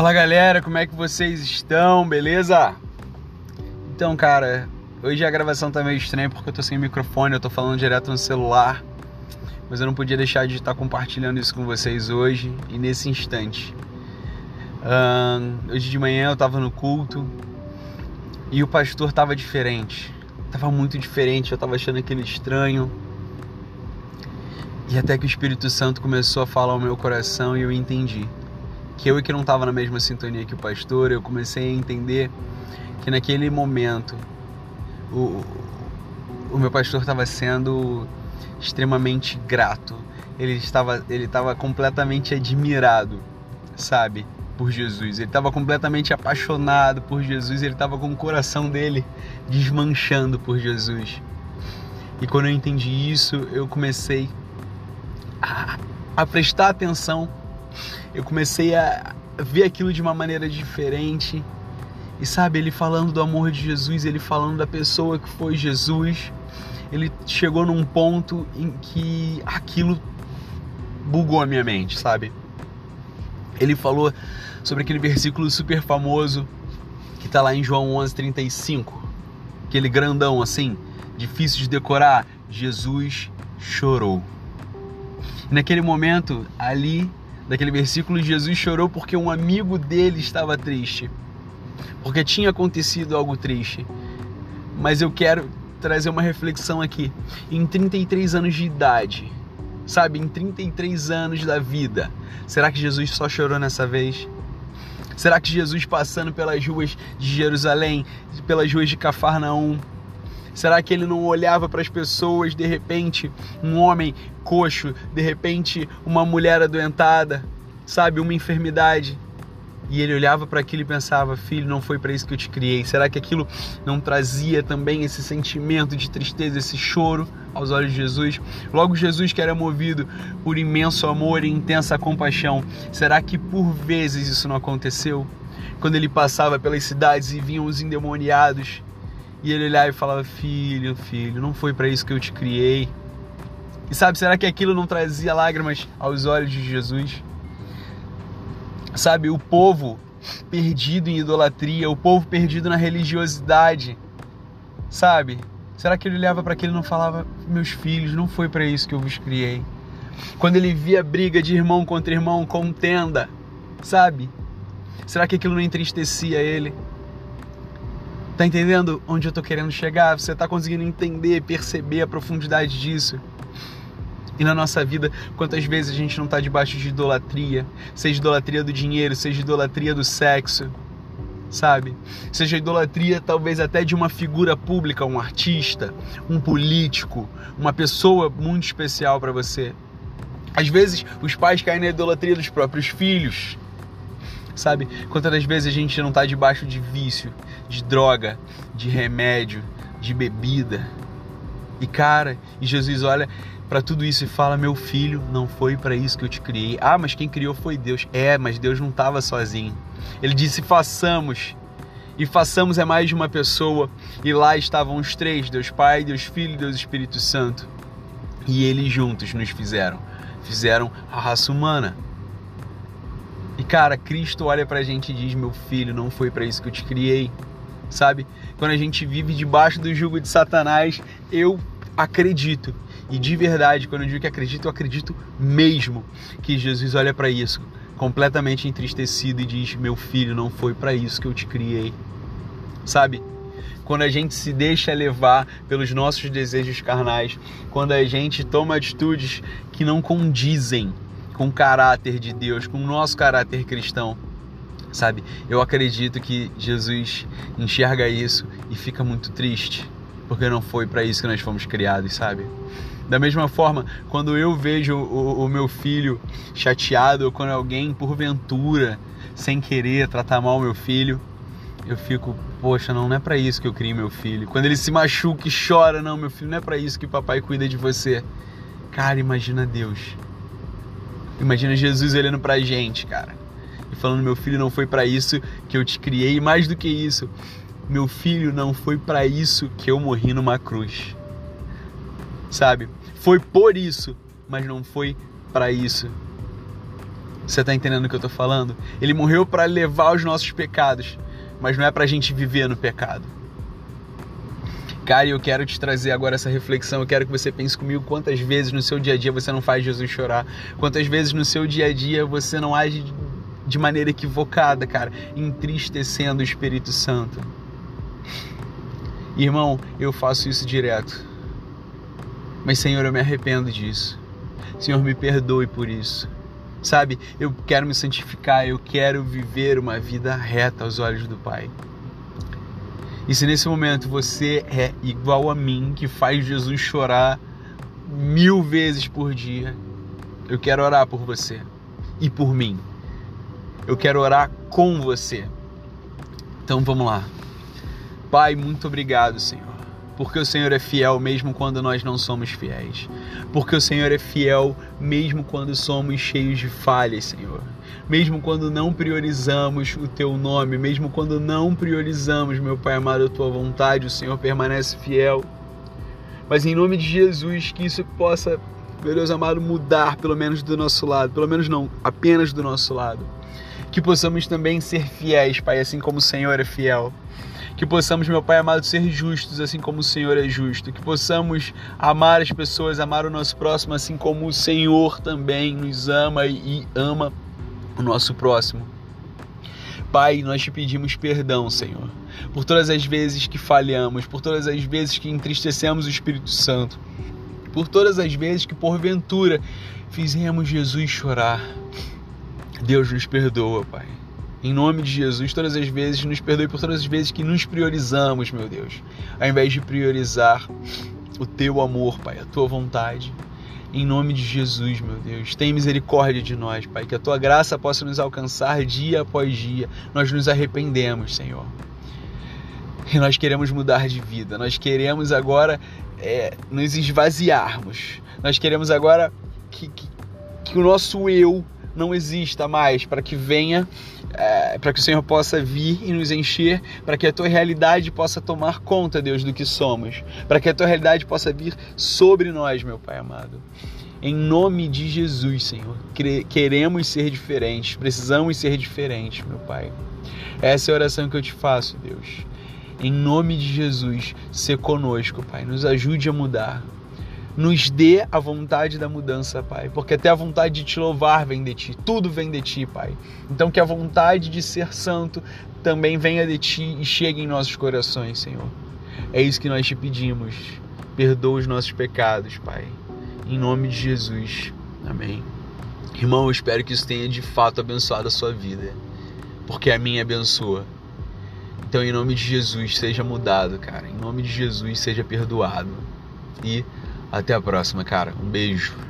Fala galera, como é que vocês estão? Beleza? Então, cara, hoje a gravação tá meio estranha porque eu tô sem microfone, eu tô falando direto no celular. Mas eu não podia deixar de estar compartilhando isso com vocês hoje e nesse instante. hoje de manhã eu tava no culto e o pastor tava diferente. Tava muito diferente, eu tava achando aquele estranho. E até que o Espírito Santo começou a falar ao meu coração e eu entendi que eu e que não estava na mesma sintonia que o pastor, eu comecei a entender que naquele momento o, o meu pastor estava sendo extremamente grato. Ele estava, ele estava completamente admirado, sabe, por Jesus. Ele estava completamente apaixonado por Jesus. Ele estava com o coração dele desmanchando por Jesus. E quando eu entendi isso, eu comecei a, a prestar atenção eu comecei a ver aquilo de uma maneira diferente. E sabe, ele falando do amor de Jesus, ele falando da pessoa que foi Jesus, ele chegou num ponto em que aquilo bugou a minha mente, sabe? Ele falou sobre aquele versículo super famoso que tá lá em João 11:35, aquele grandão assim, difícil de decorar, Jesus chorou. Naquele momento, ali daquele versículo, Jesus chorou porque um amigo dele estava triste, porque tinha acontecido algo triste. Mas eu quero trazer uma reflexão aqui. Em 33 anos de idade, sabe, em 33 anos da vida, será que Jesus só chorou nessa vez? Será que Jesus passando pelas ruas de Jerusalém, pelas ruas de Cafarnaum, Será que ele não olhava para as pessoas, de repente, um homem coxo, de repente, uma mulher adoentada, sabe, uma enfermidade? E ele olhava para aquilo e pensava: Filho, não foi para isso que eu te criei. Será que aquilo não trazia também esse sentimento de tristeza, esse choro aos olhos de Jesus? Logo, Jesus, que era movido por imenso amor e intensa compaixão, será que por vezes isso não aconteceu? Quando ele passava pelas cidades e vinham os endemoniados e ele olhava e falava: Filho, filho, não foi para isso que eu te criei. E sabe, será que aquilo não trazia lágrimas aos olhos de Jesus? Sabe, o povo perdido em idolatria, o povo perdido na religiosidade, sabe? Será que ele olhava para aquilo e não falava: Meus filhos, não foi para isso que eu vos criei? Quando ele via briga de irmão contra irmão, contenda, sabe? Será que aquilo não entristecia ele? Tá entendendo onde eu tô querendo chegar? Você tá conseguindo entender, perceber a profundidade disso? E na nossa vida, quantas vezes a gente não está debaixo de idolatria? Seja idolatria do dinheiro, seja idolatria do sexo, sabe? Seja idolatria talvez até de uma figura pública, um artista, um político, uma pessoa muito especial para você. Às vezes os pais caem na idolatria dos próprios filhos sabe? Quantas vezes a gente não está debaixo de vício, de droga, de remédio, de bebida. E cara, e Jesus olha para tudo isso e fala: "Meu filho, não foi para isso que eu te criei". Ah, mas quem criou foi Deus. É, mas Deus não estava sozinho. Ele disse: "Façamos". E façamos é mais de uma pessoa, e lá estavam os três, Deus Pai, Deus Filho e Deus Espírito Santo. E eles juntos nos fizeram, fizeram a raça humana. Cara, Cristo olha pra gente e diz: Meu filho, não foi para isso que eu te criei. Sabe? Quando a gente vive debaixo do jugo de Satanás, eu acredito. E de verdade, quando eu digo que acredito, eu acredito mesmo que Jesus olha para isso, completamente entristecido e diz: Meu filho, não foi para isso que eu te criei. Sabe? Quando a gente se deixa levar pelos nossos desejos carnais, quando a gente toma atitudes que não condizem com o caráter de Deus, com o nosso caráter cristão. Sabe? Eu acredito que Jesus enxerga isso e fica muito triste, porque não foi para isso que nós fomos criados, sabe? Da mesma forma, quando eu vejo o, o, meu filho chateado ou quando alguém, porventura, sem querer tratar mal meu filho, eu fico, poxa, não, não é para isso que eu criei meu filho. Quando ele se machuca e chora, não, meu filho, não é para isso que papai cuida de você. Cara, imagina Deus Imagina Jesus olhando pra gente, cara, e falando: Meu filho, não foi para isso que eu te criei, e mais do que isso, meu filho, não foi para isso que eu morri numa cruz. Sabe? Foi por isso, mas não foi para isso. Você tá entendendo o que eu tô falando? Ele morreu para levar os nossos pecados, mas não é pra gente viver no pecado. Cara, eu quero te trazer agora essa reflexão. Eu quero que você pense comigo quantas vezes no seu dia a dia você não faz Jesus chorar. Quantas vezes no seu dia a dia você não age de maneira equivocada, cara, entristecendo o Espírito Santo. Irmão, eu faço isso direto. Mas, Senhor, eu me arrependo disso. Senhor, me perdoe por isso. Sabe, eu quero me santificar, eu quero viver uma vida reta aos olhos do Pai. E se nesse momento você é igual a mim, que faz Jesus chorar mil vezes por dia, eu quero orar por você e por mim. Eu quero orar com você. Então vamos lá. Pai, muito obrigado, Senhor. Porque o Senhor é fiel mesmo quando nós não somos fiéis. Porque o Senhor é fiel mesmo quando somos cheios de falhas, Senhor mesmo quando não priorizamos o teu nome, mesmo quando não priorizamos, meu Pai amado, a tua vontade, o Senhor permanece fiel. Mas em nome de Jesus, que isso possa, meu Deus amado, mudar pelo menos do nosso lado, pelo menos não, apenas do nosso lado. Que possamos também ser fiéis, Pai, assim como o Senhor é fiel. Que possamos, meu Pai amado, ser justos, assim como o Senhor é justo. Que possamos amar as pessoas, amar o nosso próximo, assim como o Senhor também nos ama e ama o nosso próximo. Pai, nós te pedimos perdão, Senhor, por todas as vezes que falhamos, por todas as vezes que entristecemos o Espírito Santo, por todas as vezes que porventura fizemos Jesus chorar. Deus nos perdoa, Pai. Em nome de Jesus, todas as vezes, nos perdoe por todas as vezes que nos priorizamos, meu Deus, ao invés de priorizar o teu amor, Pai, a tua vontade. Em nome de Jesus, meu Deus, tem misericórdia de nós, Pai, que a tua graça possa nos alcançar dia após dia. Nós nos arrependemos, Senhor. E nós queremos mudar de vida, nós queremos agora é, nos esvaziarmos, nós queremos agora que, que, que o nosso eu não exista mais, para que venha, é, para que o Senhor possa vir e nos encher, para que a tua realidade possa tomar conta, Deus, do que somos, para que a tua realidade possa vir sobre nós, meu Pai amado. Em nome de Jesus, Senhor, queremos ser diferentes, precisamos ser diferentes, meu Pai. Essa é a oração que eu te faço, Deus. Em nome de Jesus, se conosco, Pai. Nos ajude a mudar nos dê a vontade da mudança, Pai, porque até a vontade de te louvar vem de ti, tudo vem de ti, Pai. Então que a vontade de ser santo também venha de ti e chegue em nossos corações, Senhor. É isso que nós te pedimos. Perdoa os nossos pecados, Pai. Em nome de Jesus. Amém. Irmão, eu espero que isso tenha de fato abençoado a sua vida, porque a minha abençoa. Então, em nome de Jesus, seja mudado, cara. Em nome de Jesus, seja perdoado. E até a próxima, cara. Um beijo.